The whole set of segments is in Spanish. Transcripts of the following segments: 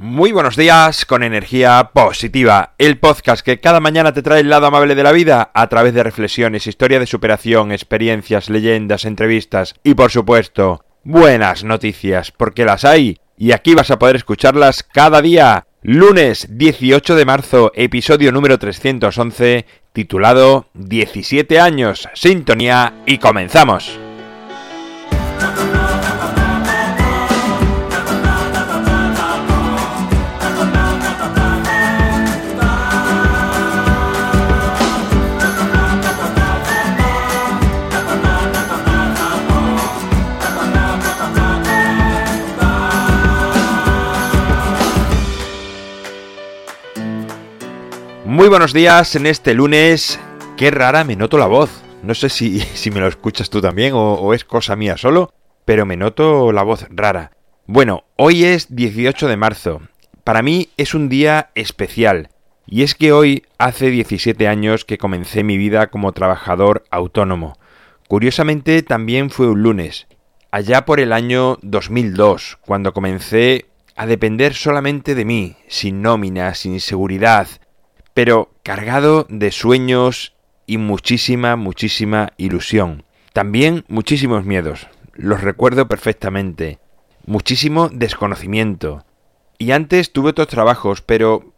Muy buenos días con energía positiva, el podcast que cada mañana te trae el lado amable de la vida a través de reflexiones, historia de superación, experiencias, leyendas, entrevistas y por supuesto, buenas noticias, porque las hay y aquí vas a poder escucharlas cada día. Lunes 18 de marzo, episodio número 311, titulado 17 años, sintonía y comenzamos. Muy buenos días en este lunes. Qué rara me noto la voz. No sé si, si me lo escuchas tú también o, o, es cosa mía solo, pero me noto la voz rara. Bueno, hoy es 18 de marzo. Para mí es un día especial. Y es que hoy hace 17 años que comencé mi vida como trabajador autónomo. Curiosamente también fue un lunes, allá por el año 2002, cuando comencé a depender solamente de mí, sin nómina, sin seguridad, pero cargado de sueños y muchísima, muchísima ilusión. También muchísimos miedos, los recuerdo perfectamente. Muchísimo desconocimiento. Y antes tuve otros trabajos, pero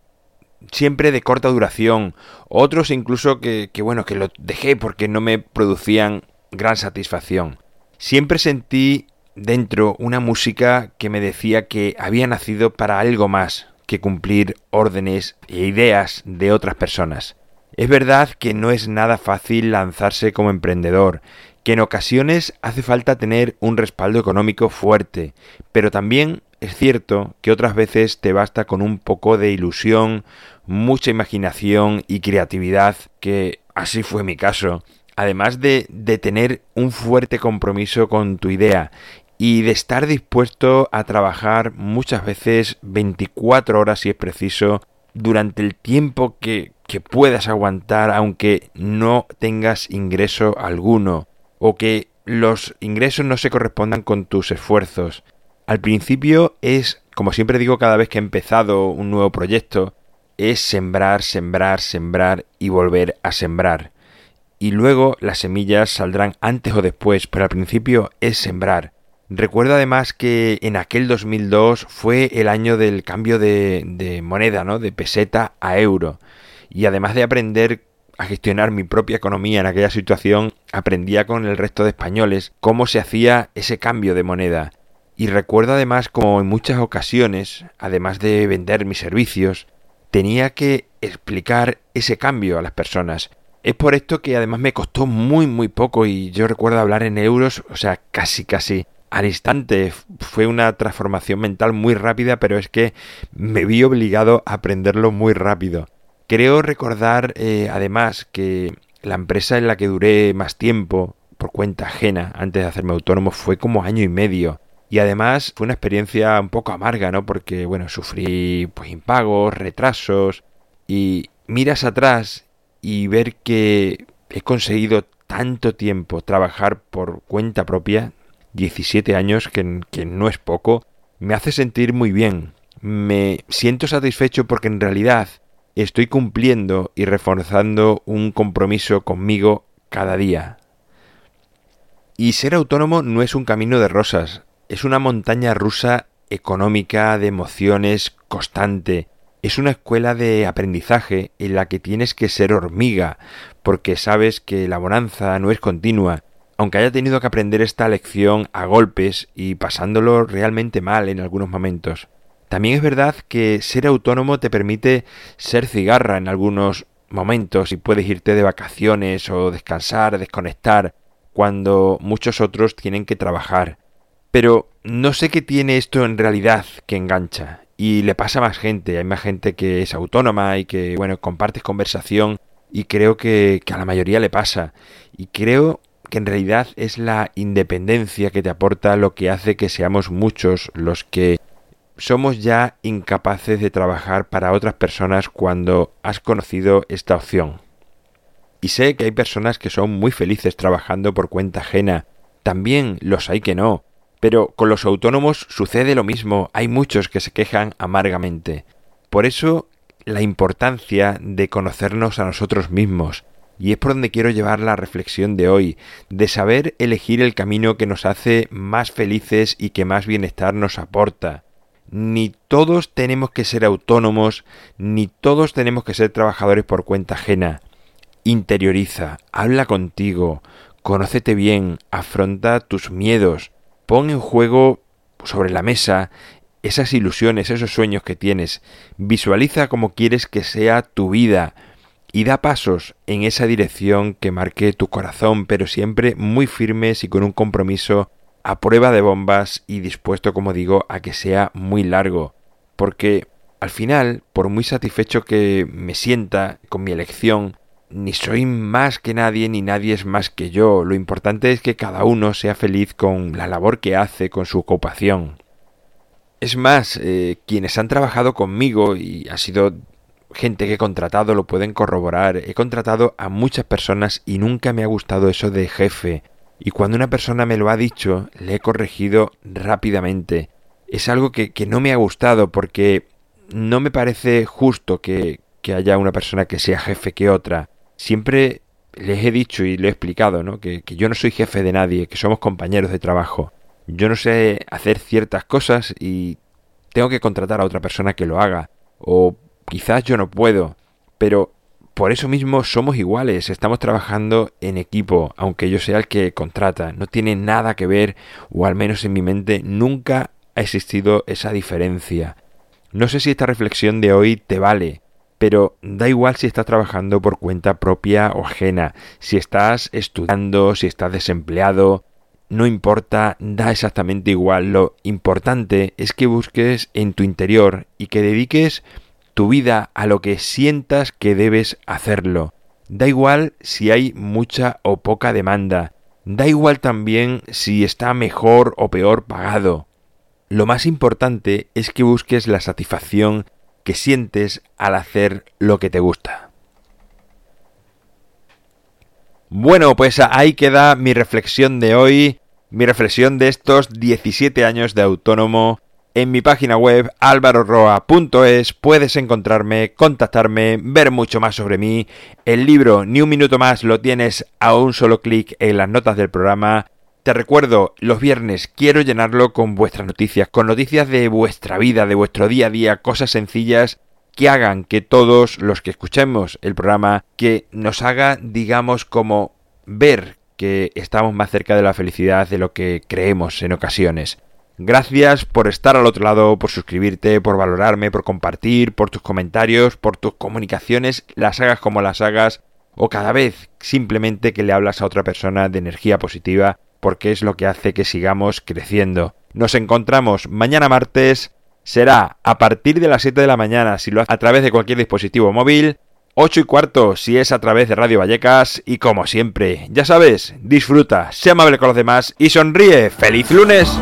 siempre de corta duración. Otros incluso que, bueno, que lo dejé porque no me producían gran satisfacción. Siempre sentí dentro una música que me decía que había nacido para algo más, que cumplir órdenes e ideas de otras personas. Es verdad que no es nada fácil lanzarse como emprendedor, que en ocasiones hace falta tener un respaldo económico fuerte, pero también es cierto que otras veces te basta con un poco de ilusión, mucha imaginación y creatividad, que así fue mi caso, además de, de tener un fuerte compromiso con tu idea y de estar dispuesto a trabajar muchas veces 24 horas si es preciso durante el tiempo que, que puedas aguantar aunque no tengas ingreso alguno o que los ingresos no se correspondan con tus esfuerzos. Al principio es, como siempre digo cada vez que he empezado un nuevo proyecto, es sembrar, sembrar, sembrar y volver a sembrar. Y luego las semillas saldrán antes o después, pero al principio es sembrar. Recuerdo además que en aquel 2002 fue el año del cambio de, de, moneda, ¿no? De peseta a euro. Y además de aprender a gestionar mi propia economía en aquella situación, aprendía con el resto de españoles cómo se hacía ese cambio de moneda. Y recuerdo además como en muchas ocasiones, además de vender mis servicios, tenía que explicar ese cambio a las personas. Es por esto que además me costó muy muy poco y yo recuerdo hablar en euros, o sea, casi casi al instante. Fue una transformación mental muy rápida, pero es que me vi obligado a aprenderlo muy rápido. Creo recordar eh, además que la empresa en la que duré más tiempo, por cuenta ajena, antes de hacerme autónomo, fue como año y medio. Y además fue una experiencia un poco amarga, ¿no? Porque, bueno, sufrí pues impagos, retrasos. Y miras atrás y ver que he conseguido tanto tiempo trabajar por cuenta propia, 17 años, que, que no es poco, me hace sentir muy bien. Me siento satisfecho porque en realidad estoy cumpliendo y reforzando un compromiso conmigo cada día. Y ser autónomo no es un camino de rosas, es una montaña rusa económica, de emociones, constante. Es una escuela de aprendizaje en la que tienes que ser hormiga, porque sabes que la bonanza no es continua aunque haya tenido que aprender esta lección a golpes y pasándolo realmente mal en algunos momentos. También es verdad que ser autónomo te permite ser cigarra en algunos momentos y puedes irte de vacaciones o descansar, desconectar, cuando muchos otros tienen que trabajar. Pero no sé qué tiene esto en realidad que engancha. Y le pasa a más gente, hay más gente que es autónoma y que, bueno, compartes conversación y creo que, que a la mayoría le pasa. Y creo que en realidad es la independencia que te aporta lo que hace que seamos muchos los que somos ya incapaces de trabajar para otras personas cuando has conocido esta opción. Y sé que hay personas que son muy felices trabajando por cuenta ajena, también los hay que no, Pero con los autónomos sucede lo mismo, hay muchos que se quejan amargamente. Por eso la importancia de conocernos a nosotros mismos. Y es por donde quiero llevar la reflexión de hoy, de saber elegir el camino que nos hace más felices y que más bienestar nos aporta. Ni todos tenemos que ser autónomos, ni todos tenemos que ser trabajadores por cuenta ajena. Interioriza, habla contigo, conócete bien, afronta tus miedos, pon en juego sobre la mesa esas ilusiones, esos sueños que tienes, visualiza cómo quieres que sea tu vida y da pasos en esa dirección que marque tu corazón, pero siempre muy firmes y con un compromiso a prueba de bombas y dispuesto, como digo, a que sea muy largo. Porque al final, por muy satisfecho que me sienta con mi elección, ni soy más que nadie ni nadie es más que yo. Lo importante es que cada uno sea feliz con la labor que hace, con su ocupación. Es más, eh, quienes han trabajado conmigo y ha sido gente que he contratado lo pueden corroborar. He contratado a muchas personas y nunca me ha gustado eso de jefe. Y cuando una persona me lo ha dicho, le he corregido rápidamente. Es algo que, que no me ha gustado porque no me parece justo que, que haya una persona que sea jefe que otra siempre les he dicho y lo he explicado, ¿no? Que, que, yo no soy jefe de nadie, que somos compañeros de trabajo. Yo no sé hacer ciertas cosas y tengo que contratar a otra persona que lo haga. O quizás yo no puedo, pero por eso mismo somos iguales, estamos trabajando en equipo, aunque yo sea el que contrata. No tiene nada que ver, o al menos en mi mente, nunca ha existido esa diferencia. No sé si esta reflexión de hoy te vale, pero da igual si estás trabajando por cuenta propia o ajena, si estás estudiando, si estás desempleado, no importa, da exactamente igual. Lo importante es que busques en tu interior y que dediques tu vida a lo que sientas que debes hacerlo. Da igual si hay mucha o poca demanda. Da igual también si está mejor o peor pagado. Lo más importante es que busques la satisfacción que sientes al hacer lo que te gusta. Bueno, pues ahí queda mi reflexión de hoy, mi reflexión de estos 17 años de autónomo. En mi página web alvaroroa.es puedes encontrarme, contactarme, ver mucho más sobre mí. El libro Ni un minuto más lo tienes a un solo clic en las notas del programa te recuerdo, los viernes quiero llenarlo con vuestras noticias, con noticias de vuestra vida, de vuestro día a día, cosas sencillas que hagan que todos los que escuchemos el programa, que nos haga, digamos, como ver que estamos más cerca de la felicidad de lo que creemos en ocasiones. Gracias por estar al otro lado, por suscribirte, por valorarme, por compartir, por tus comentarios, por tus comunicaciones, las hagas como las hagas, o cada vez simplemente que le hablas a otra persona de energía positiva porque es lo que hace que sigamos creciendo. Nos encontramos mañana martes, será a partir de las 7 de la mañana si lo haces a través de cualquier dispositivo móvil, 8 y cuarto si es a través de Radio Vallecas y como siempre, ya sabes, disfruta, sea amable con los demás y sonríe. ¡Feliz lunes!